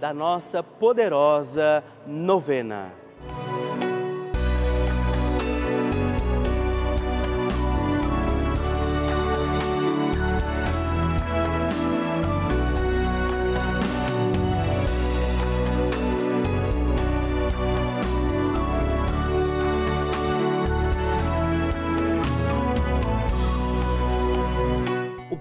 da nossa poderosa novena.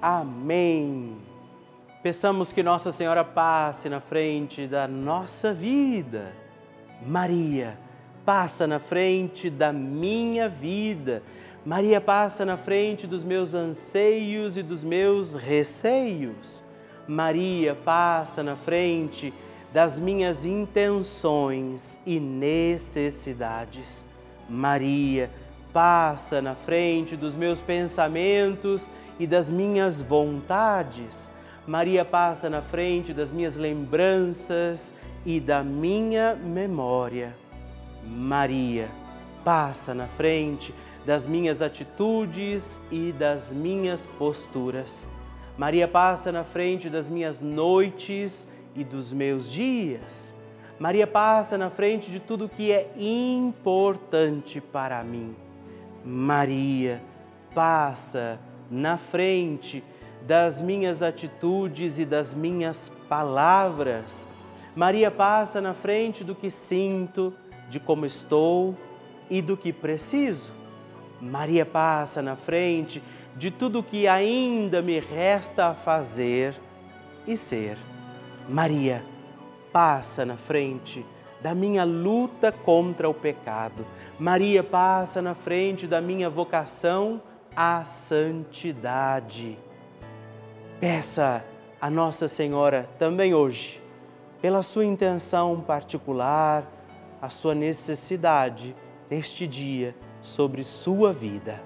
Amém. Peçamos que Nossa Senhora passe na frente da nossa vida. Maria, passa na frente da minha vida. Maria passa na frente dos meus anseios e dos meus receios. Maria passa na frente das minhas intenções e necessidades. Maria passa na frente dos meus pensamentos e das minhas vontades. Maria passa na frente das minhas lembranças e da minha memória. Maria passa na frente das minhas atitudes e das minhas posturas. Maria passa na frente das minhas noites e dos meus dias. Maria passa na frente de tudo que é importante para mim. Maria passa na frente das minhas atitudes e das minhas palavras. Maria passa na frente do que sinto, de como estou e do que preciso. Maria passa na frente de tudo que ainda me resta a fazer e ser. Maria passa na frente da minha luta contra o pecado. Maria passa na frente da minha vocação à santidade. Peça a Nossa Senhora também hoje, pela sua intenção particular, a sua necessidade neste dia sobre sua vida.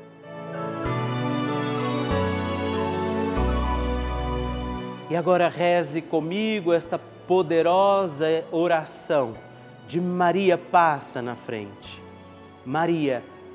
E agora reze comigo esta poderosa oração de Maria passa na frente. Maria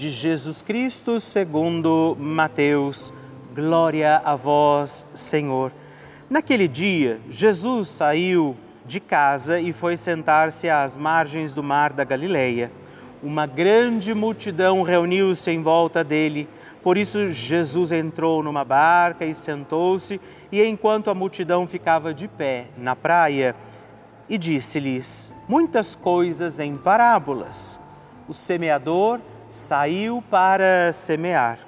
de Jesus Cristo segundo Mateus. Glória a vós, Senhor. Naquele dia, Jesus saiu de casa e foi sentar-se às margens do mar da Galileia. Uma grande multidão reuniu-se em volta dele. Por isso, Jesus entrou numa barca e sentou-se, e enquanto a multidão ficava de pé na praia, e disse-lhes muitas coisas em parábolas. O semeador saiu para semear.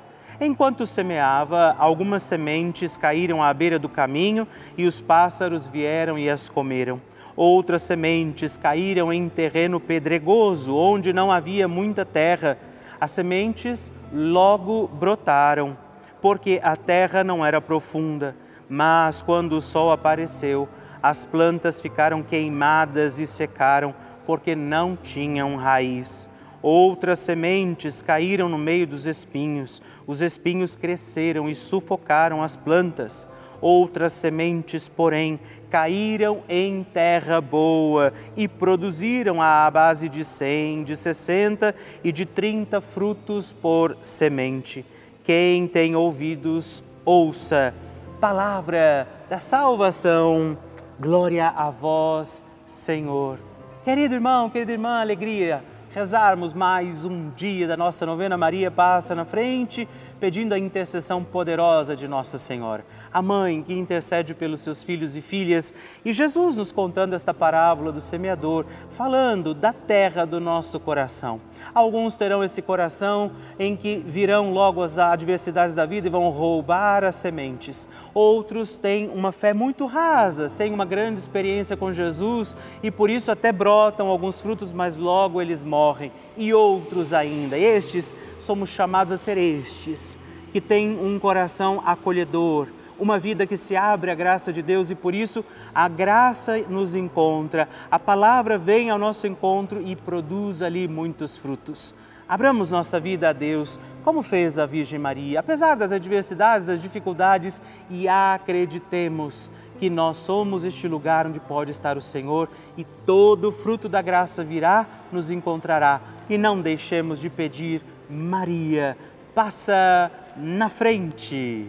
Enquanto semeava, algumas sementes caíram à beira do caminho e os pássaros vieram e as comeram. Outras sementes caíram em terreno pedregoso, onde não havia muita terra. As sementes logo brotaram, porque a terra não era profunda. Mas quando o sol apareceu, as plantas ficaram queimadas e secaram, porque não tinham raiz. Outras sementes caíram no meio dos espinhos, os espinhos cresceram e sufocaram as plantas. Outras sementes, porém, caíram em terra boa e produziram à base de cem, de sessenta e de trinta frutos por semente. Quem tem ouvidos, ouça. Palavra da salvação. Glória a vós, Senhor. Querido irmão, querida irmã, alegria rezarmos mais um dia da nossa novena Maria Passa na Frente, pedindo a intercessão poderosa de Nossa Senhora, a mãe que intercede pelos seus filhos e filhas, e Jesus nos contando esta parábola do semeador, falando da terra do nosso coração. Alguns terão esse coração em que virão logo as adversidades da vida e vão roubar as sementes. Outros têm uma fé muito rasa, sem uma grande experiência com Jesus e por isso até brotam alguns frutos, mas logo eles morrem. E outros ainda, estes somos chamados a ser estes, que têm um coração acolhedor uma vida que se abre à graça de Deus e por isso a graça nos encontra, a palavra vem ao nosso encontro e produz ali muitos frutos. Abramos nossa vida a Deus, como fez a Virgem Maria, apesar das adversidades, das dificuldades, e acreditemos que nós somos este lugar onde pode estar o Senhor e todo o fruto da graça virá, nos encontrará. E não deixemos de pedir, Maria, passa na frente.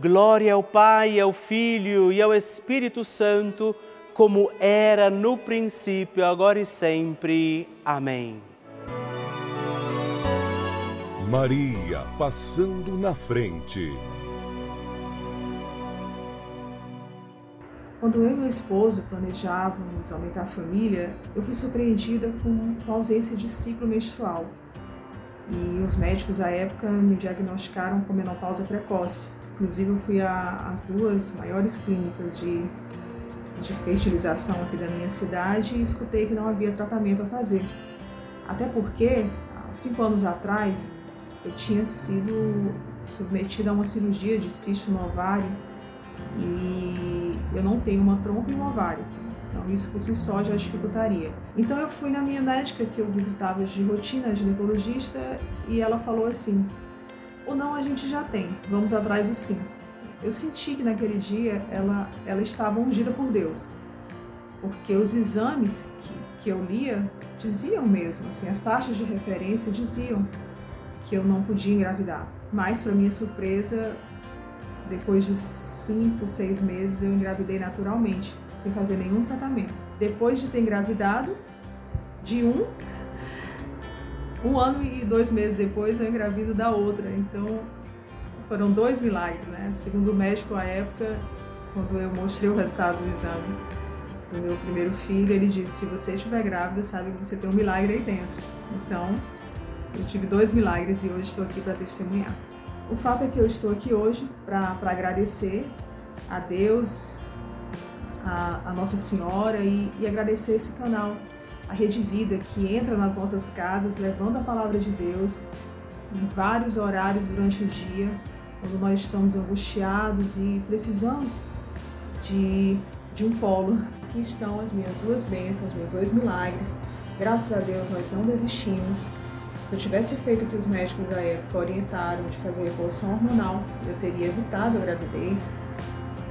Glória ao Pai, ao Filho e ao Espírito Santo, como era no princípio, agora e sempre. Amém. Maria passando na frente. Quando eu e meu esposo planejávamos aumentar a família, eu fui surpreendida com a ausência de ciclo menstrual. E os médicos à época me diagnosticaram com menopausa precoce. Inclusive, eu fui às duas maiores clínicas de, de fertilização aqui da minha cidade e escutei que não havia tratamento a fazer. Até porque, há cinco anos atrás, eu tinha sido submetida a uma cirurgia de cisto no ovário e eu não tenho uma trompa e um ovário. Então, isso por si só já dificultaria. Então, eu fui na minha médica, que eu visitava de rotina, ginecologista, e ela falou assim: o não a gente já tem, vamos atrás do sim. eu senti que naquele dia ela, ela estava ungida por Deus. Porque os exames que, que eu lia diziam mesmo, assim, as taxas de referência diziam que eu não podia engravidar. Mas, para minha surpresa, depois de cinco, seis meses, eu engravidei naturalmente, sem fazer nenhum tratamento. Depois de ter engravidado, de um, um ano e dois meses depois, eu engravido da outra. Então, foram dois milagres, né? Segundo o médico à época, quando eu mostrei o resultado do exame do meu primeiro filho, ele disse: se você estiver grávida, sabe que você tem um milagre aí dentro. Então, eu tive dois milagres e hoje estou aqui para testemunhar. O fato é que eu estou aqui hoje para agradecer a Deus, a, a Nossa Senhora e, e agradecer esse canal, a Rede Vida, que entra nas nossas casas levando a palavra de Deus em vários horários durante o dia quando nós estamos angustiados e precisamos de, de um polo. Aqui estão as minhas duas bênçãos, meus dois milagres. Graças a Deus nós não desistimos. Se eu tivesse feito o que os médicos da época orientaram de fazer revolução hormonal, eu teria evitado a gravidez.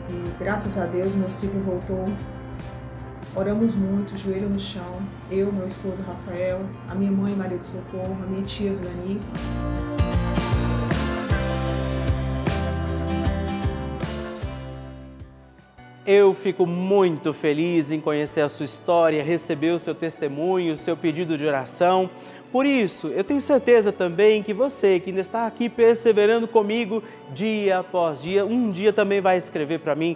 E graças a Deus meu ciclo voltou. Oramos muito, joelho no chão. Eu, meu esposo Rafael, a minha mãe Maria de Socorro, a minha tia Vilani. Eu fico muito feliz em conhecer a sua história, receber o seu testemunho, o seu pedido de oração. Por isso, eu tenho certeza também que você que ainda está aqui perseverando comigo dia após dia, um dia também vai escrever para mim,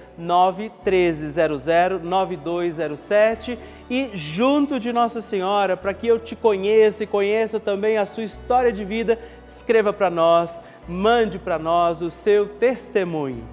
91300 9207 e junto de Nossa Senhora, para que eu te conheça e conheça também a sua história de vida, escreva para nós, mande para nós o seu testemunho.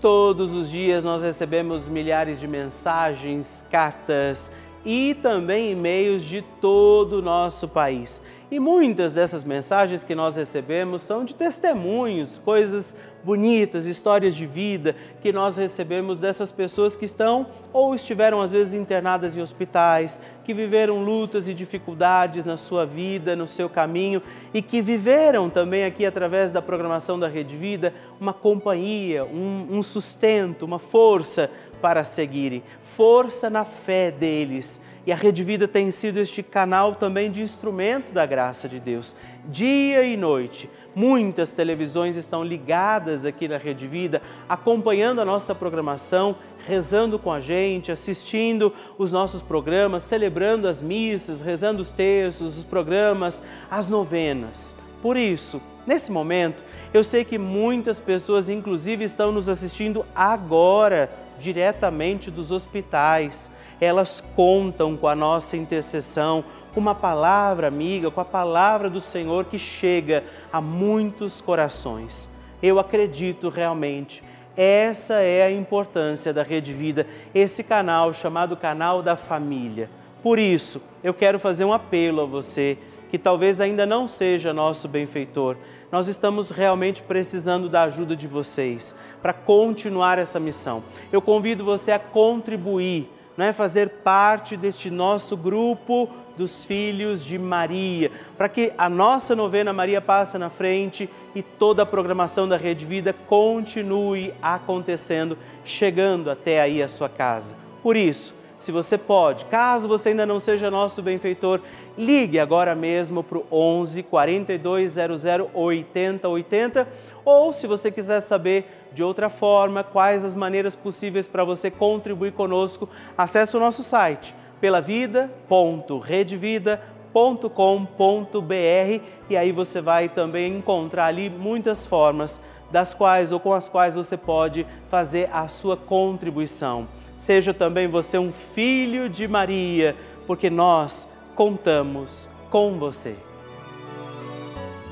Todos os dias nós recebemos milhares de mensagens, cartas e também e-mails de todo o nosso país. E muitas dessas mensagens que nós recebemos são de testemunhos, coisas bonitas, histórias de vida que nós recebemos dessas pessoas que estão ou estiveram às vezes internadas em hospitais, que viveram lutas e dificuldades na sua vida, no seu caminho e que viveram também aqui através da programação da Rede Vida uma companhia, um, um sustento, uma força para seguirem, força na fé deles e a Rede Vida tem sido este canal também de instrumento da graça de Deus. Dia e noite, muitas televisões estão ligadas aqui na Rede Vida, acompanhando a nossa programação, rezando com a gente, assistindo os nossos programas, celebrando as missas, rezando os textos, os programas, as novenas. Por isso, nesse momento, eu sei que muitas pessoas, inclusive, estão nos assistindo agora, diretamente dos hospitais elas contam com a nossa intercessão, com uma palavra amiga, com a palavra do Senhor que chega a muitos corações. Eu acredito realmente. Essa é a importância da Rede Vida, esse canal chamado Canal da Família. Por isso, eu quero fazer um apelo a você que talvez ainda não seja nosso benfeitor. Nós estamos realmente precisando da ajuda de vocês para continuar essa missão. Eu convido você a contribuir é fazer parte deste nosso grupo dos filhos de Maria, para que a nossa novena Maria passa na frente e toda a programação da Rede Vida continue acontecendo, chegando até aí a sua casa. Por isso, se você pode, caso você ainda não seja nosso benfeitor, ligue agora mesmo para o 11 4200 8080 ou se você quiser saber de outra forma quais as maneiras possíveis para você contribuir conosco, acesse o nosso site pelavida.redvida.com.br e aí você vai também encontrar ali muitas formas das quais ou com as quais você pode fazer a sua contribuição. Seja também você um filho de Maria, porque nós contamos com você.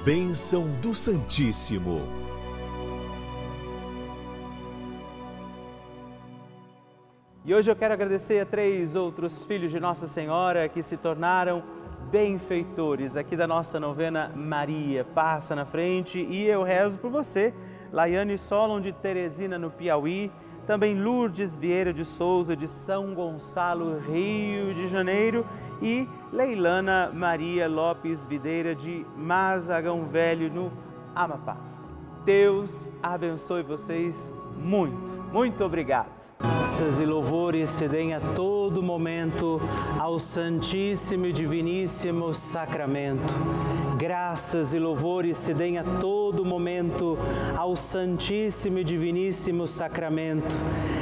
Bênção do Santíssimo. E hoje eu quero agradecer a três outros filhos de Nossa Senhora que se tornaram benfeitores aqui da nossa novena Maria. Passa na frente e eu rezo por você. Laiane Solon de Teresina, no Piauí. Também Lourdes Vieira de Souza, de São Gonçalo, Rio de Janeiro. E Leilana Maria Lopes Videira, de Mazagão Velho, no Amapá. Deus abençoe vocês muito. Muito obrigado. Graças e louvores se deem a todo momento ao Santíssimo e Diviníssimo Sacramento. Graças e louvores se deem a todo momento ao Santíssimo e Diviníssimo Sacramento.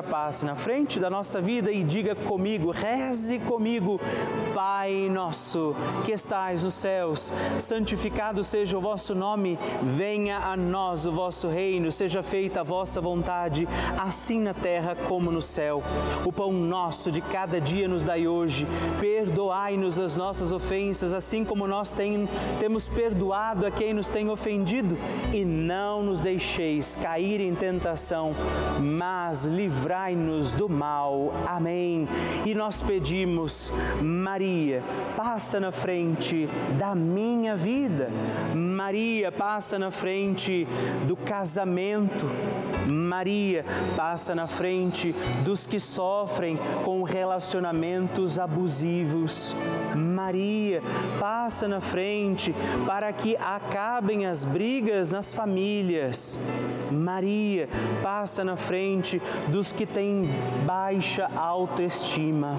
agora passe na frente da nossa vida e diga comigo, reze comigo, Pai nosso que estais nos céus, santificado seja o vosso nome, venha a nós o vosso reino, seja feita a vossa vontade, assim na terra como no céu. O pão nosso de cada dia nos dai hoje, perdoai-nos as nossas ofensas, assim como nós tem, temos perdoado a quem nos tem ofendido, e não nos deixeis cair em tentação, mas livrai livrai-nos do mal. Amém. E nós pedimos, Maria, passa na frente da minha vida. Maria, passa na frente do casamento. Maria, passa na frente dos que sofrem com relacionamentos abusivos. Maria, passa na frente para que acabem as brigas nas famílias. Maria, passa na frente dos que têm baixa autoestima.